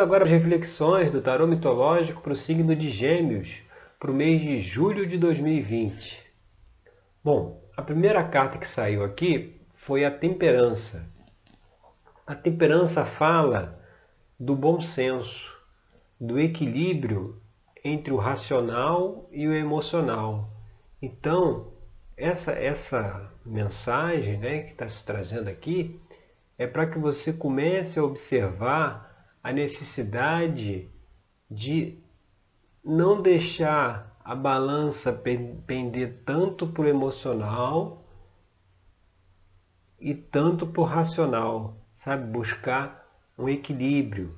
agora às reflexões do tarô mitológico para o signo de Gêmeos, para o mês de julho de 2020. Bom, a primeira carta que saiu aqui foi a temperança. A temperança fala do bom senso, do equilíbrio entre o racional e o emocional. Então, essa, essa mensagem né, que está se trazendo aqui é para que você comece a observar a necessidade de não deixar a balança pender tanto para o emocional e tanto para o racional, sabe? Buscar um equilíbrio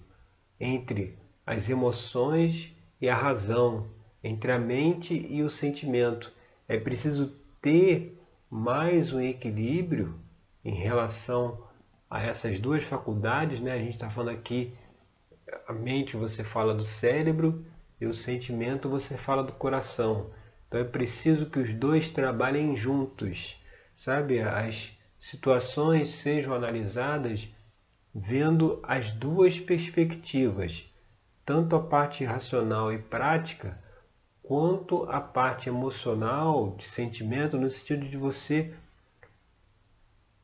entre as emoções e a razão, entre a mente e o sentimento. É preciso ter mais um equilíbrio em relação a essas duas faculdades, né? A gente está falando aqui, a mente você fala do cérebro e o sentimento você fala do coração. Então é preciso que os dois trabalhem juntos, sabe? As situações sejam analisadas vendo as duas perspectivas, tanto a parte racional e prática, quanto a parte emocional, de sentimento, no sentido de você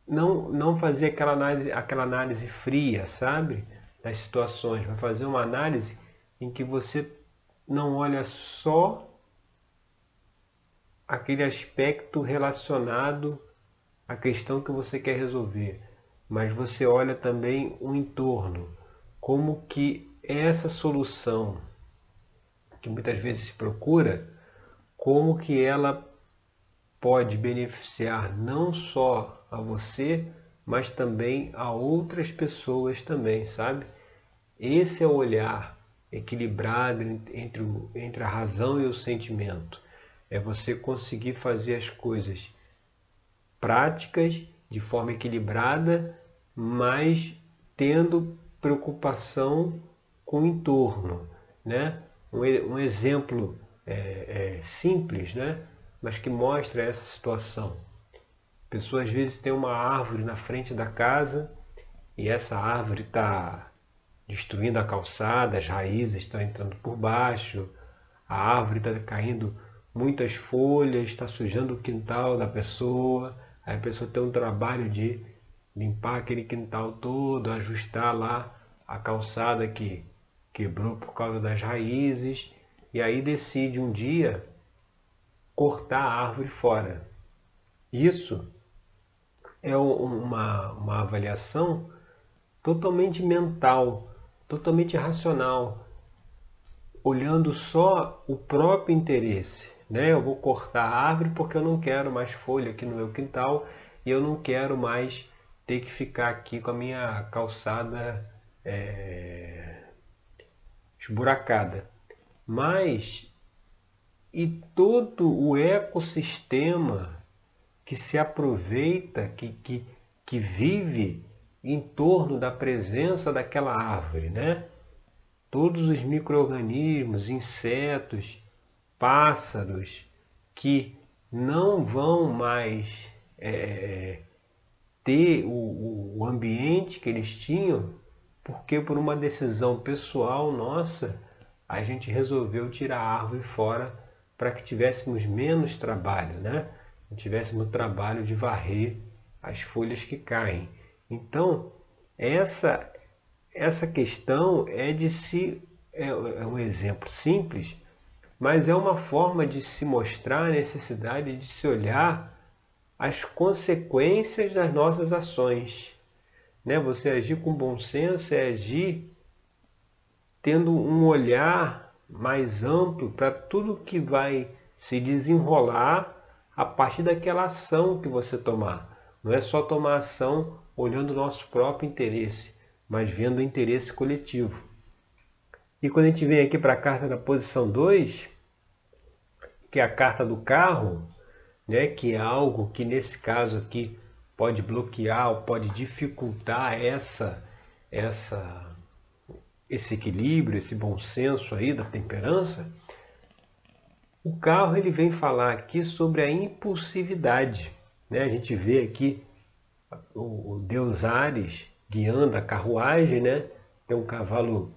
não, não fazer aquela análise, aquela análise fria, sabe? Das situações, vai fazer uma análise em que você não olha só aquele aspecto relacionado à questão que você quer resolver, mas você olha também o entorno, como que essa solução que muitas vezes se procura, como que ela pode beneficiar não só a você, mas também a outras pessoas também, sabe? Esse é o olhar equilibrado entre, entre a razão e o sentimento. É você conseguir fazer as coisas práticas de forma equilibrada, mas tendo preocupação com o entorno. Né? Um, um exemplo é, é, simples, né? mas que mostra essa situação. A pessoa às vezes tem uma árvore na frente da casa e essa árvore está destruindo a calçada, as raízes estão entrando por baixo, a árvore está caindo muitas folhas, está sujando o quintal da pessoa, aí a pessoa tem um trabalho de limpar aquele quintal todo, ajustar lá a calçada que quebrou por causa das raízes, e aí decide um dia cortar a árvore fora. Isso é uma, uma avaliação totalmente mental, totalmente racional, olhando só o próprio interesse. Né? Eu vou cortar a árvore porque eu não quero mais folha aqui no meu quintal e eu não quero mais ter que ficar aqui com a minha calçada é, esburacada. Mas e todo o ecossistema que se aproveita, que, que, que vive em torno da presença daquela árvore, né? Todos os micro-organismos, insetos, pássaros que não vão mais é, ter o, o ambiente que eles tinham, porque por uma decisão pessoal nossa, a gente resolveu tirar a árvore fora para que tivéssemos menos trabalho, né? Não tivéssemos trabalho de varrer as folhas que caem. Então, essa, essa questão é de se. É, é um exemplo simples, mas é uma forma de se mostrar a necessidade de se olhar as consequências das nossas ações. Né? Você agir com bom senso é agir tendo um olhar mais amplo para tudo que vai se desenrolar a partir daquela ação que você tomar. Não é só tomar ação olhando o nosso próprio interesse, mas vendo o interesse coletivo. E quando a gente vem aqui para a carta da posição 2, que é a carta do carro, né, que é algo que nesse caso aqui pode bloquear ou pode dificultar essa, essa, esse equilíbrio, esse bom senso aí da temperança, o carro ele vem falar aqui sobre a impulsividade. Né? A gente vê aqui o, deus Ares guiando a carruagem, né? Tem um cavalo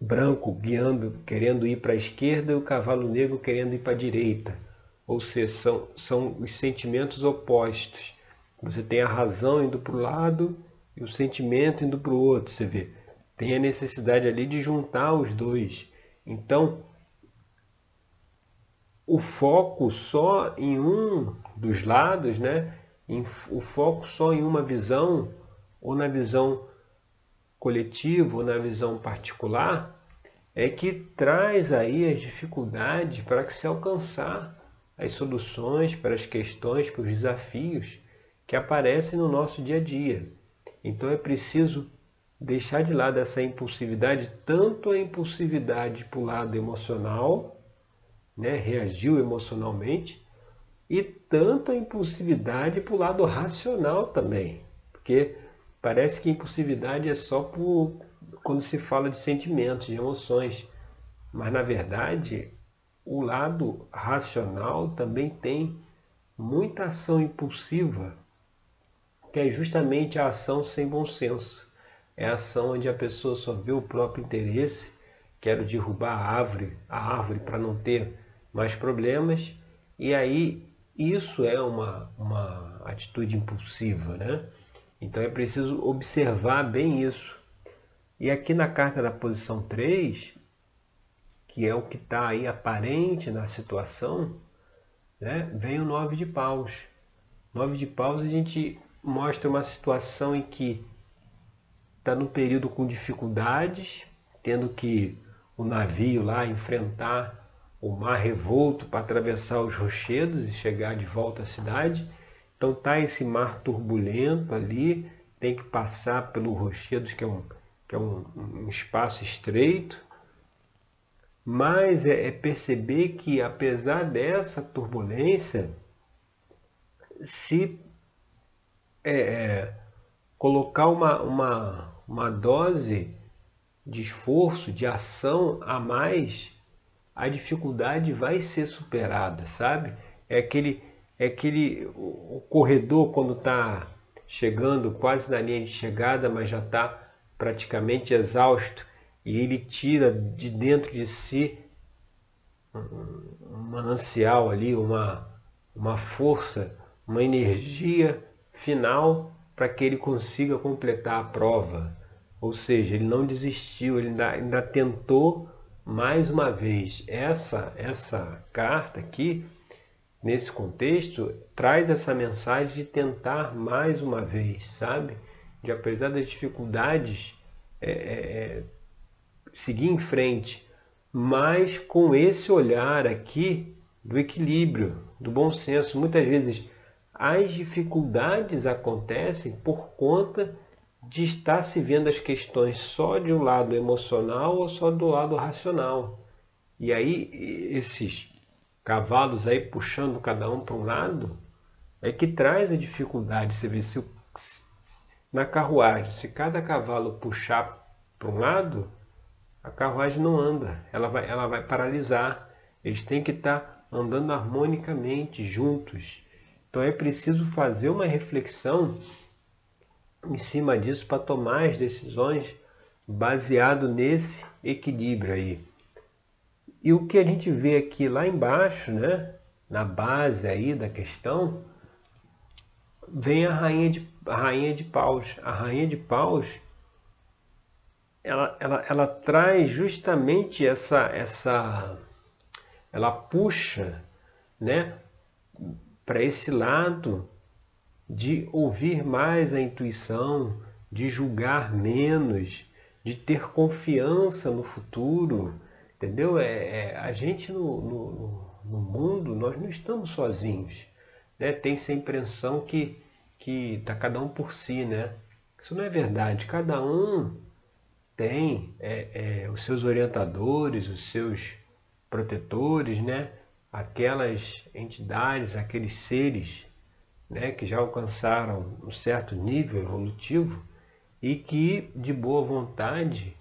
branco guiando, querendo ir para a esquerda e o cavalo negro querendo ir para a direita. Ou seja, são, são os sentimentos opostos. Você tem a razão indo para o lado e o sentimento indo para o outro, você vê. Tem a necessidade ali de juntar os dois. Então, o foco só em um dos lados, né? o foco só em uma visão, ou na visão coletiva, ou na visão particular, é que traz aí as dificuldades para que se alcançar as soluções para as questões, para os desafios que aparecem no nosso dia a dia. Então é preciso deixar de lado essa impulsividade, tanto a impulsividade para o lado emocional, né, reagiu emocionalmente, e tanto a impulsividade para o lado racional também. Porque parece que impulsividade é só por, quando se fala de sentimentos, de emoções. Mas na verdade, o lado racional também tem muita ação impulsiva, que é justamente a ação sem bom senso. É a ação onde a pessoa só vê o próprio interesse, quero derrubar a árvore, a árvore para não ter mais problemas, e aí isso é uma, uma atitude impulsiva, né? Então é preciso observar bem isso. E aqui na carta da posição 3, que é o que está aí aparente na situação, né, vem o 9 de paus. 9 de paus a gente mostra uma situação em que está no período com dificuldades, tendo que o navio lá enfrentar o mar revolto para atravessar os rochedos e chegar de volta à cidade. Então tá esse mar turbulento ali, tem que passar pelos rochedos, que é um, que é um, um espaço estreito. Mas é, é perceber que apesar dessa turbulência, se é, é, colocar uma, uma, uma dose de esforço, de ação a mais, a dificuldade vai ser superada, sabe? É aquele, é aquele o corredor quando está chegando quase na linha de chegada, mas já está praticamente exausto e ele tira de dentro de si um manancial ali, uma, uma força, uma energia final para que ele consiga completar a prova. Ou seja, ele não desistiu, ele ainda, ainda tentou mais uma vez, essa, essa carta aqui, nesse contexto, traz essa mensagem de tentar mais uma vez, sabe? De apesar das dificuldades, é, é, é, seguir em frente, mas com esse olhar aqui do equilíbrio, do bom senso. Muitas vezes as dificuldades acontecem por conta de estar se vendo as questões só de um lado emocional ou só do lado racional. E aí esses cavalos aí puxando cada um para um lado é que traz a dificuldade. Você vê se na carruagem, se cada cavalo puxar para um lado, a carruagem não anda, ela vai, ela vai paralisar. Eles têm que estar andando harmonicamente juntos. Então é preciso fazer uma reflexão em cima disso para tomar as decisões baseado nesse equilíbrio aí. E o que a gente vê aqui lá embaixo, né, na base aí da questão, vem a rainha de, a rainha de paus. A rainha de paus, ela, ela, ela traz justamente essa, essa, ela puxa, né, para esse lado de ouvir mais a intuição, de julgar menos, de ter confiança no futuro, entendeu? É, é a gente no, no, no, mundo, nós não estamos sozinhos. Né? Tem essa impressão que está cada um por si, né? Isso não é verdade. Cada um tem é, é, os seus orientadores, os seus protetores, né? Aquelas entidades, aqueles seres né, que já alcançaram um certo nível evolutivo e que, de boa vontade,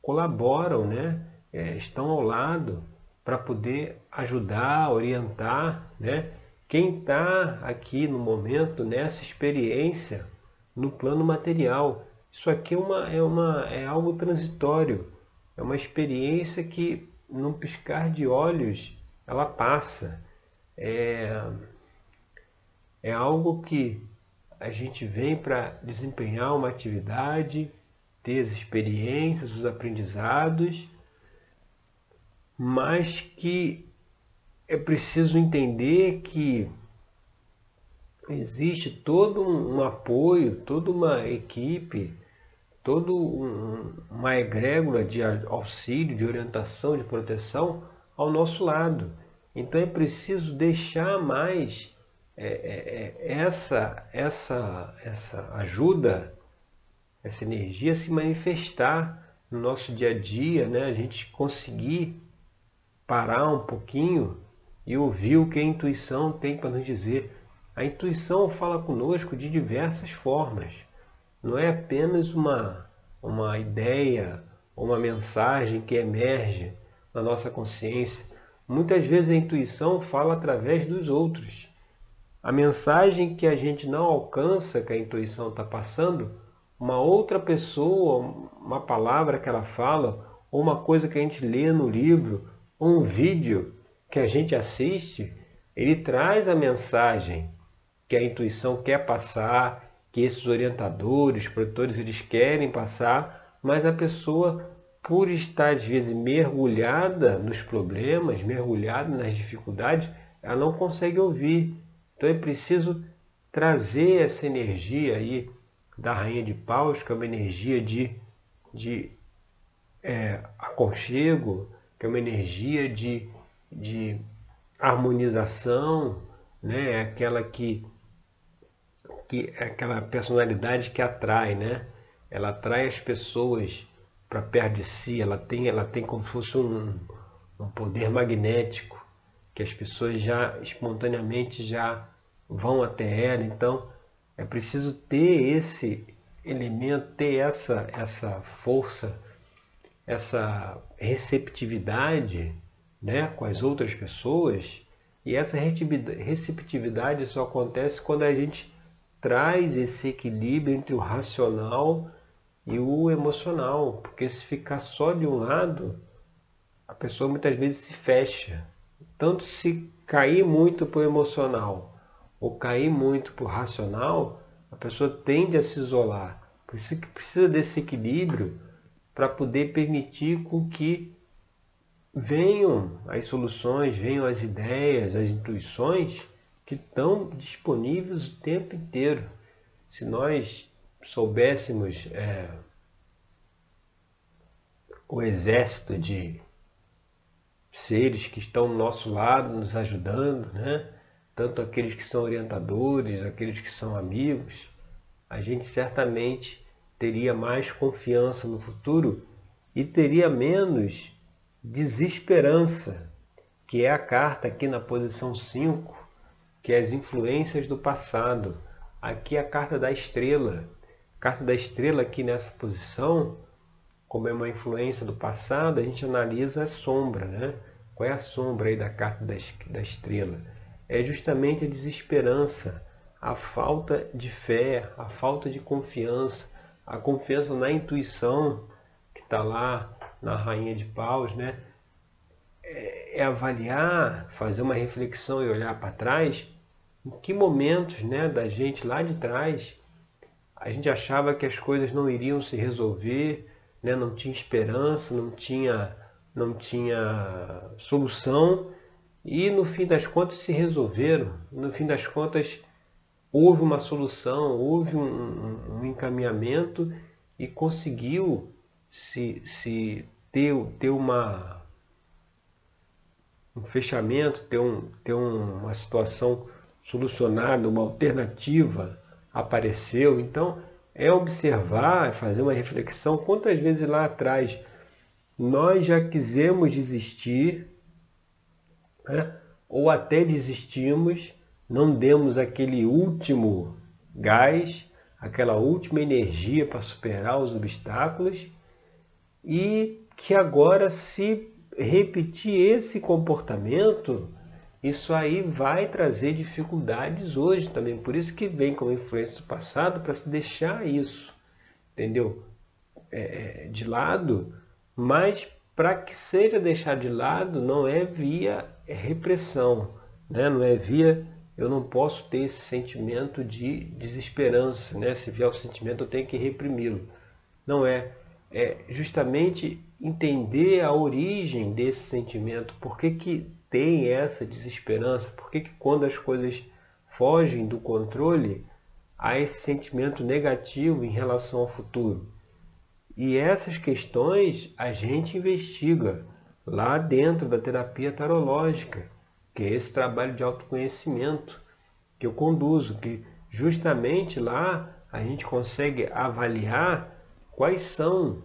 colaboram, né, é, estão ao lado para poder ajudar, orientar né, quem está aqui no momento nessa experiência no plano material. Isso aqui é, uma, é, uma, é algo transitório. é uma experiência que, num piscar de olhos, ela passa. É, é algo que a gente vem para desempenhar uma atividade, ter as experiências, os aprendizados, mas que é preciso entender que existe todo um, apoio, toda uma equipe, toda um, uma egrégora de auxílio, de orientação, de proteção ao nosso lado. Então é preciso deixar mais é, é, é, essa, essa, essa ajuda, essa energia se manifestar no nosso dia a dia, né? a gente conseguir parar um pouquinho e ouvir o que a intuição tem para nos dizer. A intuição fala conosco de diversas formas. Não é apenas uma, uma ideia ou uma mensagem que emerge na nossa consciência. Muitas vezes a intuição fala através dos outros. A mensagem que a gente não alcança, que a intuição está passando, uma outra pessoa, uma palavra que ela fala, ou uma coisa que a gente lê no livro, ou um vídeo que a gente assiste, ele traz a mensagem que a intuição quer passar, que esses orientadores, protetores, eles querem passar, mas a pessoa, por estar às vezes mergulhada nos problemas, mergulhada nas dificuldades, ela não consegue ouvir. Então é preciso trazer essa energia aí da Rainha de Paus, que é uma energia de, de é, aconchego, que é uma energia de, de harmonização, né? é aquela que que é aquela personalidade que atrai, né? Ela atrai as pessoas para perto de si, ela tem, ela tem como se fosse um, um poder magnético, que as pessoas já espontaneamente já vão até ela. Então é preciso ter esse elemento, ter essa, essa força, essa receptividade né, com as outras pessoas. E essa receptividade só acontece quando a gente traz esse equilíbrio entre o racional e o emocional, porque se ficar só de um lado, a pessoa muitas vezes se fecha. Tanto se cair muito o emocional ou cair muito o racional, a pessoa tende a se isolar. Por isso que precisa desse equilíbrio para poder permitir com que venham as soluções, venham as ideias, as intuições que estão disponíveis o tempo inteiro. Se nós soubéssemos é, o exército de seres que estão do nosso lado, nos ajudando, né? tanto aqueles que são orientadores, aqueles que são amigos, a gente certamente teria mais confiança no futuro e teria menos desesperança, que é a carta aqui na posição 5, que é as influências do passado. Aqui é a carta da estrela. A carta da estrela aqui nessa posição, como é uma influência do passado, a gente analisa a sombra, né? Qual é a sombra aí da carta da estrela? É justamente a desesperança, a falta de fé, a falta de confiança, a confiança na intuição que está lá na Rainha de Paus, né? É, é avaliar, fazer uma reflexão e olhar para trás em que momentos né, da gente lá de trás a gente achava que as coisas não iriam se resolver, né, não tinha esperança, não tinha, não tinha solução e no fim das contas se resolveram. No fim das contas houve uma solução, houve um, um, encaminhamento e conseguiu se, se ter, ter uma, um fechamento, ter, um, ter uma situação solucionada, uma alternativa apareceu. Então, é observar, fazer uma reflexão. Quantas vezes lá atrás nós já quisemos desistir, né? ou até desistimos, não demos aquele último gás, aquela última energia para superar os obstáculos, e que agora, se repetir esse comportamento, isso aí vai trazer dificuldades hoje também. Por isso que vem como influência do passado para se deixar isso, entendeu? É, é, de lado, mas para que seja deixado de lado não é via repressão, né? não é via eu não posso ter esse sentimento de desesperança, né? se vier o sentimento eu tenho que reprimi-lo. Não é, é justamente entender a origem desse sentimento, por que, que tem essa desesperança, por que, que quando as coisas fogem do controle, há esse sentimento negativo em relação ao futuro. E essas questões a gente investiga lá dentro da terapia tarológica, que é esse trabalho de autoconhecimento que eu conduzo, que justamente lá a gente consegue avaliar quais são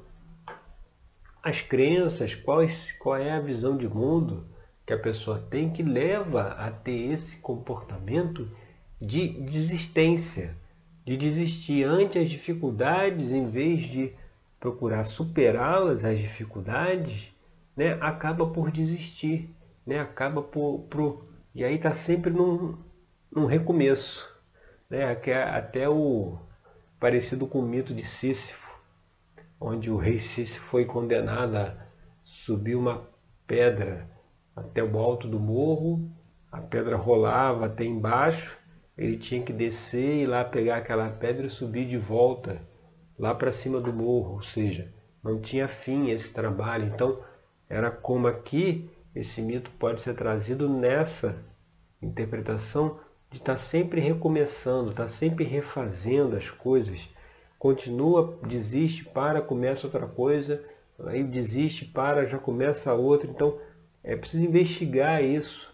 as crenças, quais, qual é a visão de mundo que a pessoa tem que leva a ter esse comportamento de desistência, de desistir ante as dificuldades em vez de procurar superá-las, as dificuldades, né, acaba por desistir, né, acaba por, por e aí está sempre num, num recomeço, né, até o parecido com o mito de Sísifo, onde o rei Sísifo foi condenado a subir uma pedra até o alto do morro, a pedra rolava até embaixo, ele tinha que descer e lá pegar aquela pedra e subir de volta lá para cima do morro, ou seja, não tinha fim esse trabalho. Então, era como aqui esse mito pode ser trazido nessa interpretação de estar tá sempre recomeçando, estar tá sempre refazendo as coisas. Continua, desiste, para, começa outra coisa, aí desiste, para, já começa outra. Então, é preciso investigar isso.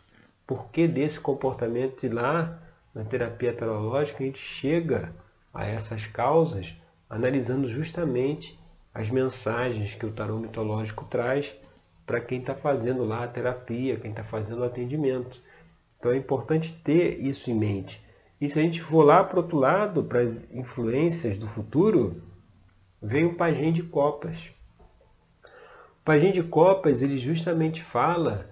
Por que desse comportamento? E lá, na terapia teológica, a gente chega a essas causas analisando justamente as mensagens que o tarô mitológico traz para quem está fazendo lá a terapia, quem está fazendo o atendimento. Então é importante ter isso em mente. E se a gente for lá para o outro lado, para as influências do futuro, vem o Pajem de Copas. O Pajem de Copas ele justamente fala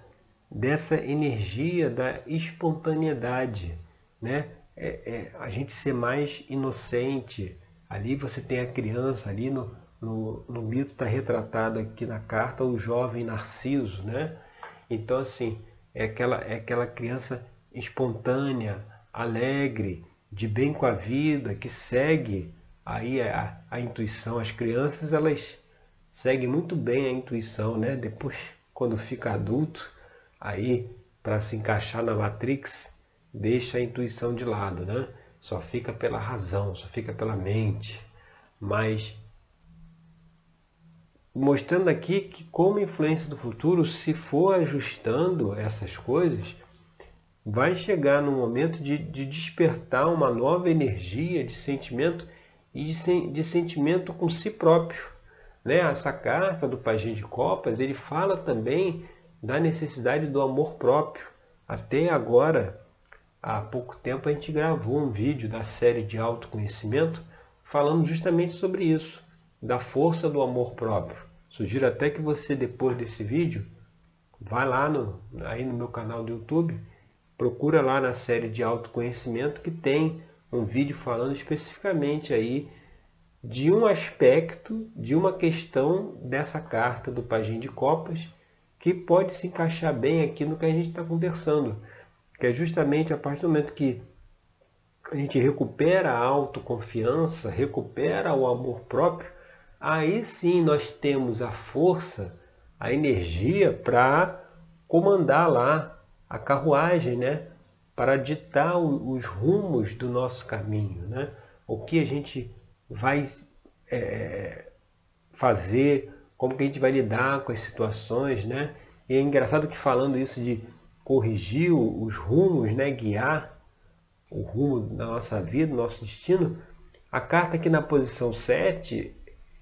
dessa energia da espontaneidade, né? É, é, a gente ser mais inocente, Ali você tem a criança, ali no, no, no mito está retratado aqui na carta o jovem Narciso, né? Então, assim, é aquela, é aquela criança espontânea, alegre, de bem com a vida, que segue aí a, a intuição. As crianças, elas seguem muito bem a intuição, né? Depois, quando fica adulto, aí, para se encaixar na Matrix, deixa a intuição de lado, né? só fica pela razão, só fica pela mente. Mas mostrando aqui que como influência do futuro, se for ajustando essas coisas, vai chegar no momento de, de despertar uma nova energia de sentimento e de, de sentimento com si próprio. Né? Essa carta do Pajem de Copas, ele fala também da necessidade do amor próprio. Até agora, há pouco tempo a gente gravou um vídeo da série de autoconhecimento falando justamente sobre isso, da força do amor próprio. Sugiro até que você, depois desse vídeo, vá lá no, aí no meu canal do YouTube, procura lá na série de autoconhecimento que tem um vídeo falando especificamente aí de um aspecto, de uma questão dessa carta do Pajem de Copas, que pode se encaixar bem aqui no que a gente está conversando que é justamente a partir do momento que a gente recupera a autoconfiança, recupera o amor próprio, aí sim nós temos a força, a energia para comandar lá a carruagem, né? para ditar os rumos do nosso caminho, né? o que a gente vai é, fazer, como que a gente vai lidar com as situações. Né? E é engraçado que falando isso de corrigir os rumos, né, guiar o rumo da nossa vida, nosso destino, a carta aqui na posição 7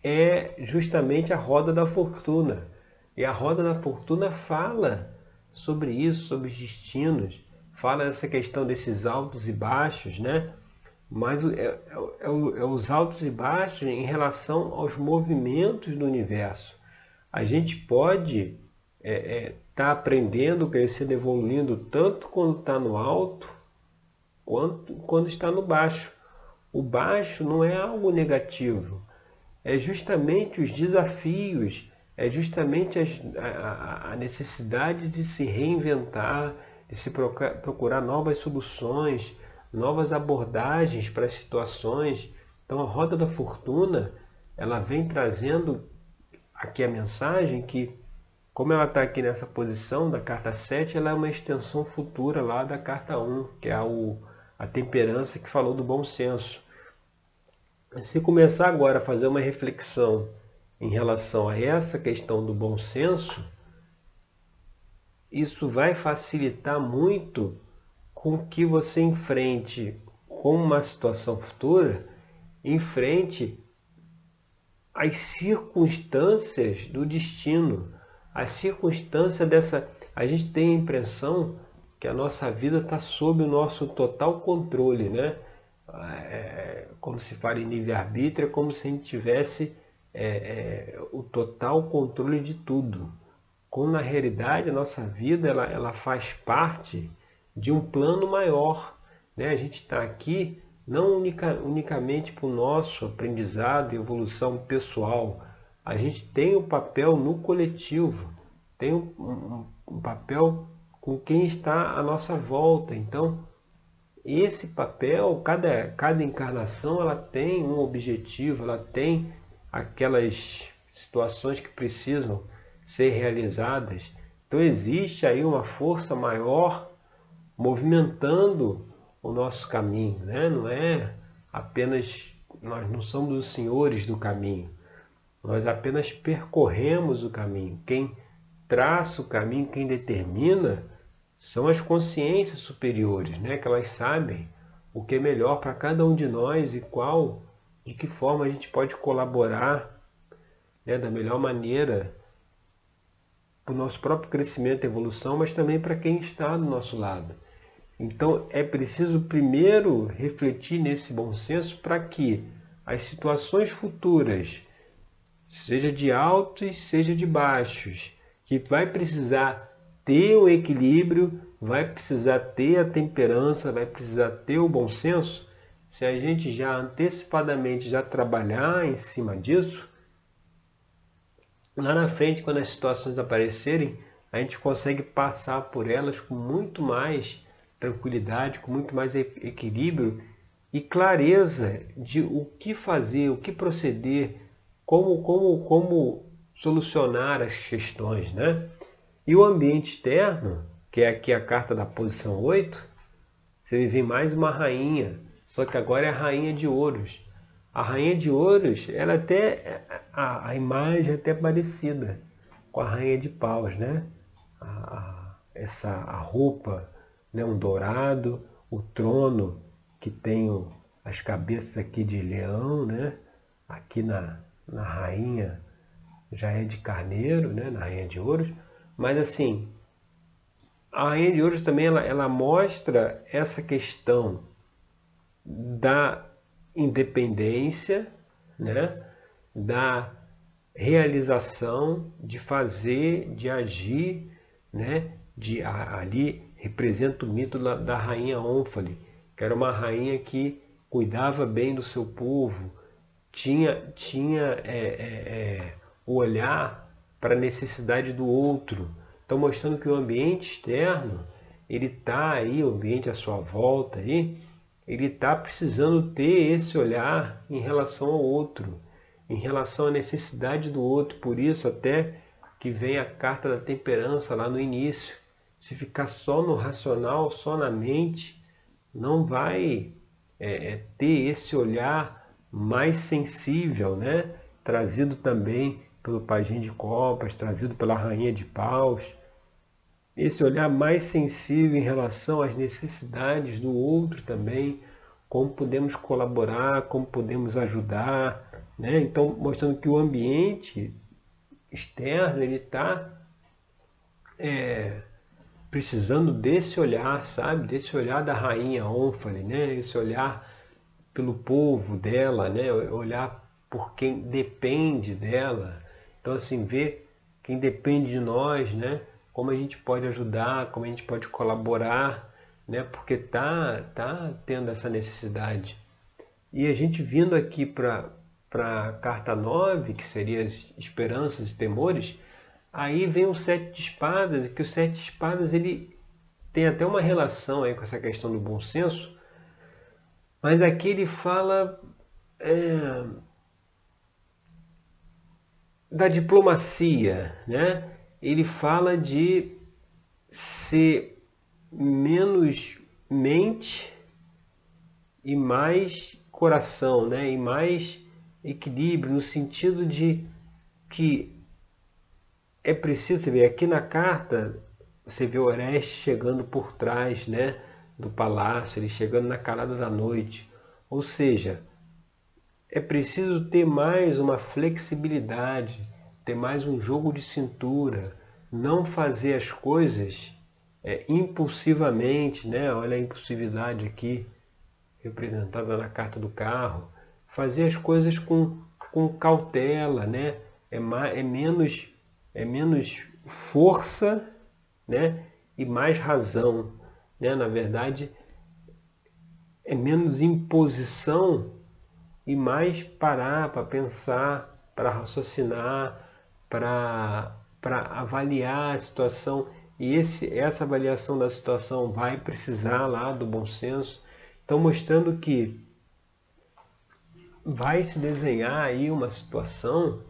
é justamente a roda da fortuna. E a roda da fortuna fala sobre isso, sobre os destinos, fala dessa questão desses altos e baixos, né? Mas é, é, é, é os altos e baixos em relação aos movimentos do universo. A gente pode é, é, está aprendendo, crescendo, evoluindo, tanto quando está no alto, quanto quando está no baixo. O baixo não é algo negativo, é justamente os desafios é justamente a, a necessidade de se reinventar, de se procurar novas soluções, novas abordagens para as situações. Então a roda da fortuna, ela vem trazendo aqui a mensagem que, como ela está aqui nessa posição da carta 7, ela é uma extensão futura lá da carta 1, que é a, o, a temperança que falou do bom senso. Se começar agora a fazer uma reflexão em relação a essa questão do bom senso, isso vai facilitar muito com que você enfrente com uma situação futura, enfrente as circunstâncias do destino, a circunstância dessa. A gente tem a impressão que a nossa vida está sob o nosso total controle, né? É, como se fala em livre-arbítrio, é como se a gente tivesse é, é, o total controle de tudo. Quando na realidade a nossa vida ela, ela faz parte de um plano maior. Né? A gente está aqui não unica, unicamente para o nosso aprendizado e evolução pessoal. A gente tem o um papel no coletivo, tem um, um, um papel com quem está à nossa volta. Então, esse papel, cada, cada encarnação, ela tem um objetivo, ela tem aquelas situações que precisam ser realizadas. Então existe aí uma força maior movimentando o nosso caminho, né? não é apenas, nós não somos os senhores do caminho, nós apenas percorremos o caminho. Quem traça o caminho, quem determina, são as consciências superiores, né? que elas sabem o que é melhor para cada um de nós e qual de que forma a gente pode colaborar né, da melhor maneira para o nosso próprio crescimento e evolução, mas também para quem está do nosso lado. Então é preciso primeiro refletir nesse bom senso para que as situações futuras, seja de altos, seja de baixos, que vai precisar ter o equilíbrio, vai precisar ter a temperança, vai precisar ter o bom senso, se a gente já antecipadamente já trabalhar em cima disso, lá na frente, quando as situações aparecerem, a gente consegue passar por elas com muito mais tranquilidade, com muito mais equilíbrio e clareza de o que fazer, o que proceder, como, como, como solucionar as questões. Né? E o ambiente externo, que é aqui a carta da posição 8, você vê mais uma rainha só que agora é a rainha de ouros. A rainha de ouros, ela até a, a imagem é até parecida com a rainha de paus, né? A, a, essa a roupa, né? um dourado, o trono que tem as cabeças aqui de leão, né? Aqui na, na rainha já é de carneiro, né? Na rainha de ouros. Mas assim, a rainha de ouros também ela, ela mostra essa questão da independência, né? da realização de fazer, de agir, né? de, ali representa o mito da, da rainha Ônfale, que era uma rainha que cuidava bem do seu povo, tinha, tinha é, é, é, o olhar para a necessidade do outro. Então mostrando que o ambiente externo, ele está aí, o ambiente à sua volta aí, ele está precisando ter esse olhar em relação ao outro, em relação à necessidade do outro. Por isso até que vem a carta da temperança lá no início. Se ficar só no racional, só na mente, não vai é, é ter esse olhar mais sensível, né? trazido também pelo Pajem de Copas, trazido pela Rainha de Paus esse olhar mais sensível em relação às necessidades do outro também, como podemos colaborar, como podemos ajudar, né? Então, mostrando que o ambiente externo ele está é, precisando desse olhar, sabe? Desse olhar da rainha Ônfale, né? Esse olhar pelo povo dela, né? Olhar por quem depende dela. Então, assim, ver quem depende de nós, né? como a gente pode ajudar, como a gente pode colaborar, né? porque tá, tá tendo essa necessidade. E a gente vindo aqui para a carta 9, que seria as esperanças e temores, aí vem o sete de espadas, e que o sete de espadas ele tem até uma relação aí com essa questão do bom senso, mas aqui ele fala é, da diplomacia, né? Ele fala de ser menos mente e mais coração, né? E mais equilíbrio no sentido de que é preciso, vê, aqui na carta você vê Oreste chegando por trás, né, do palácio, ele chegando na calada da noite. Ou seja, é preciso ter mais uma flexibilidade, ter mais um jogo de cintura, não fazer as coisas é, impulsivamente, né? Olha a impulsividade aqui representada na carta do carro. Fazer as coisas com, com cautela, né? É, mais, é, menos, é menos força né? e mais razão. Né? Na verdade, é menos imposição e mais parar para pensar, para raciocinar, para avaliar a situação. E esse, essa avaliação da situação vai precisar lá do bom senso. Então mostrando que vai se desenhar aí uma situação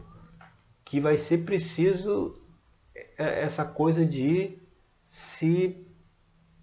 que vai ser preciso é, essa coisa de se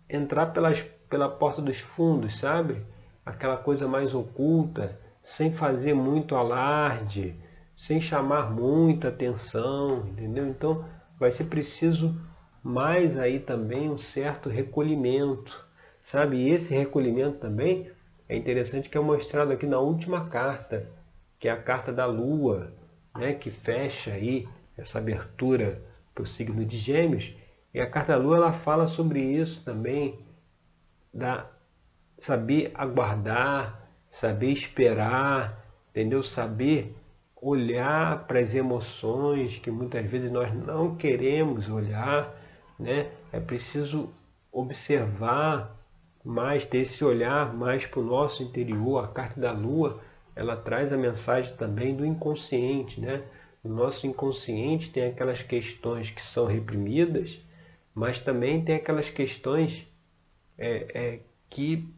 entrar pelas, pela porta dos fundos, sabe? Aquela coisa mais oculta, sem fazer muito alarde, sem chamar muita atenção, entendeu? Então vai ser preciso mais aí também um certo recolhimento, sabe? E esse recolhimento também é interessante que é mostrado aqui na última carta, que é a carta da Lua, né? que fecha aí essa abertura para o signo de Gêmeos. E a carta da Lua ela fala sobre isso também, da saber aguardar, saber esperar, entendeu? Saber olhar para as emoções que muitas vezes nós não queremos olhar, né? É preciso observar mais, ter esse olhar mais para o nosso interior. A carta da Lua, ela traz a mensagem também do inconsciente, né? No nosso inconsciente tem aquelas questões que são reprimidas, mas também tem aquelas questões é, é, que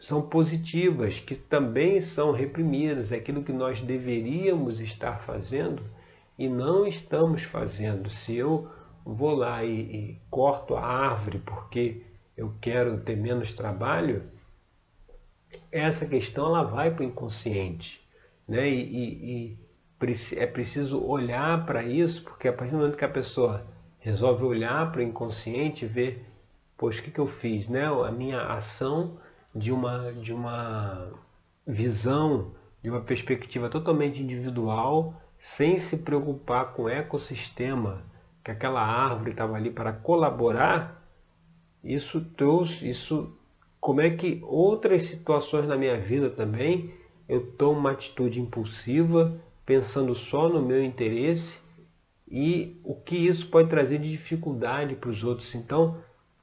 são positivas, que também são reprimidas, aquilo que nós deveríamos estar fazendo e não estamos fazendo. Se eu vou lá e, e corto a árvore porque eu quero ter menos trabalho, essa questão ela vai para o inconsciente. Né? E, e, e é preciso olhar para isso, porque a partir do momento que a pessoa resolve olhar para o inconsciente e ver, poxa, o que, que eu fiz? Né? A minha ação de uma, de uma visão, de uma perspectiva totalmente individual, sem se preocupar com o ecossistema, que aquela árvore estava ali para colaborar, isso trouxe, isso, como é que outras situações na minha vida também eu tomo uma atitude impulsiva, pensando só no meu interesse e o que isso pode trazer de dificuldade para os outros. Então,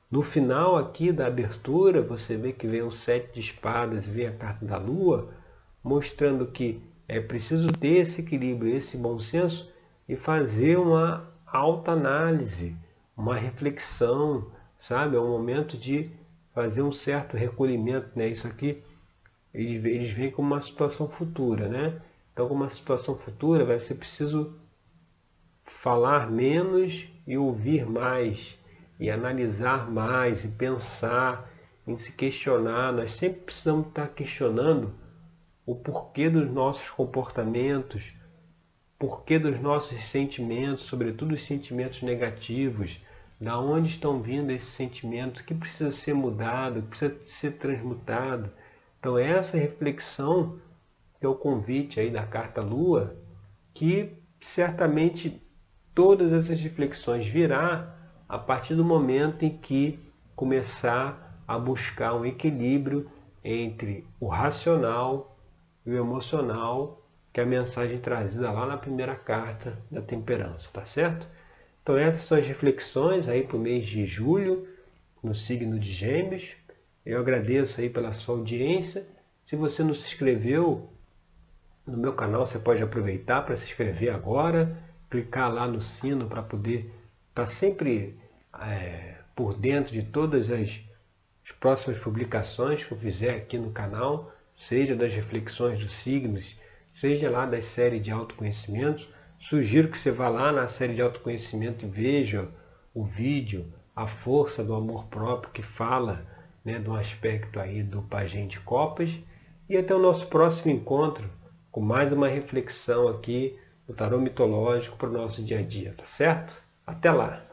no final aqui da abertura, você vê que vem o sete de espadas, vem a carta da lua, mostrando que é preciso ter esse equilíbrio, esse bom senso e fazer uma alta análise, uma reflexão, sabe? É um momento de fazer um certo recolhimento, né? Isso aqui eles, eles veem como uma situação futura, né? Então, como uma situação futura, vai ser preciso falar menos e ouvir mais e analisar mais, e pensar, em se questionar. Nós sempre precisamos estar questionando o porquê dos nossos comportamentos, porquê dos nossos sentimentos, sobretudo os sentimentos negativos, da onde estão vindo esses sentimentos, que precisa ser mudado, que precisa ser transmutado. Então essa reflexão é o convite aí da carta Lua, que certamente todas essas reflexões virá a partir do momento em que começar a buscar um equilíbrio entre o racional e o emocional, que é a mensagem trazida lá na primeira carta da temperança, tá certo? Então essas são as reflexões aí para o mês de julho, no signo de Gêmeos. Eu agradeço aí pela sua audiência. Se você não se inscreveu no meu canal, você pode aproveitar para se inscrever agora, clicar lá no sino para poder estar tá sempre é, por dentro de todas as, as próximas publicações que eu fizer aqui no canal, seja das reflexões dos signos, seja lá da série de autoconhecimento. Sugiro que você vá lá na série de autoconhecimento e veja o vídeo A Força do Amor Próprio, que fala né, do aspecto aí do Pajem de Copas. E até o nosso próximo encontro com mais uma reflexão aqui do tarô mitológico para o nosso dia a dia, tá certo? Até lá!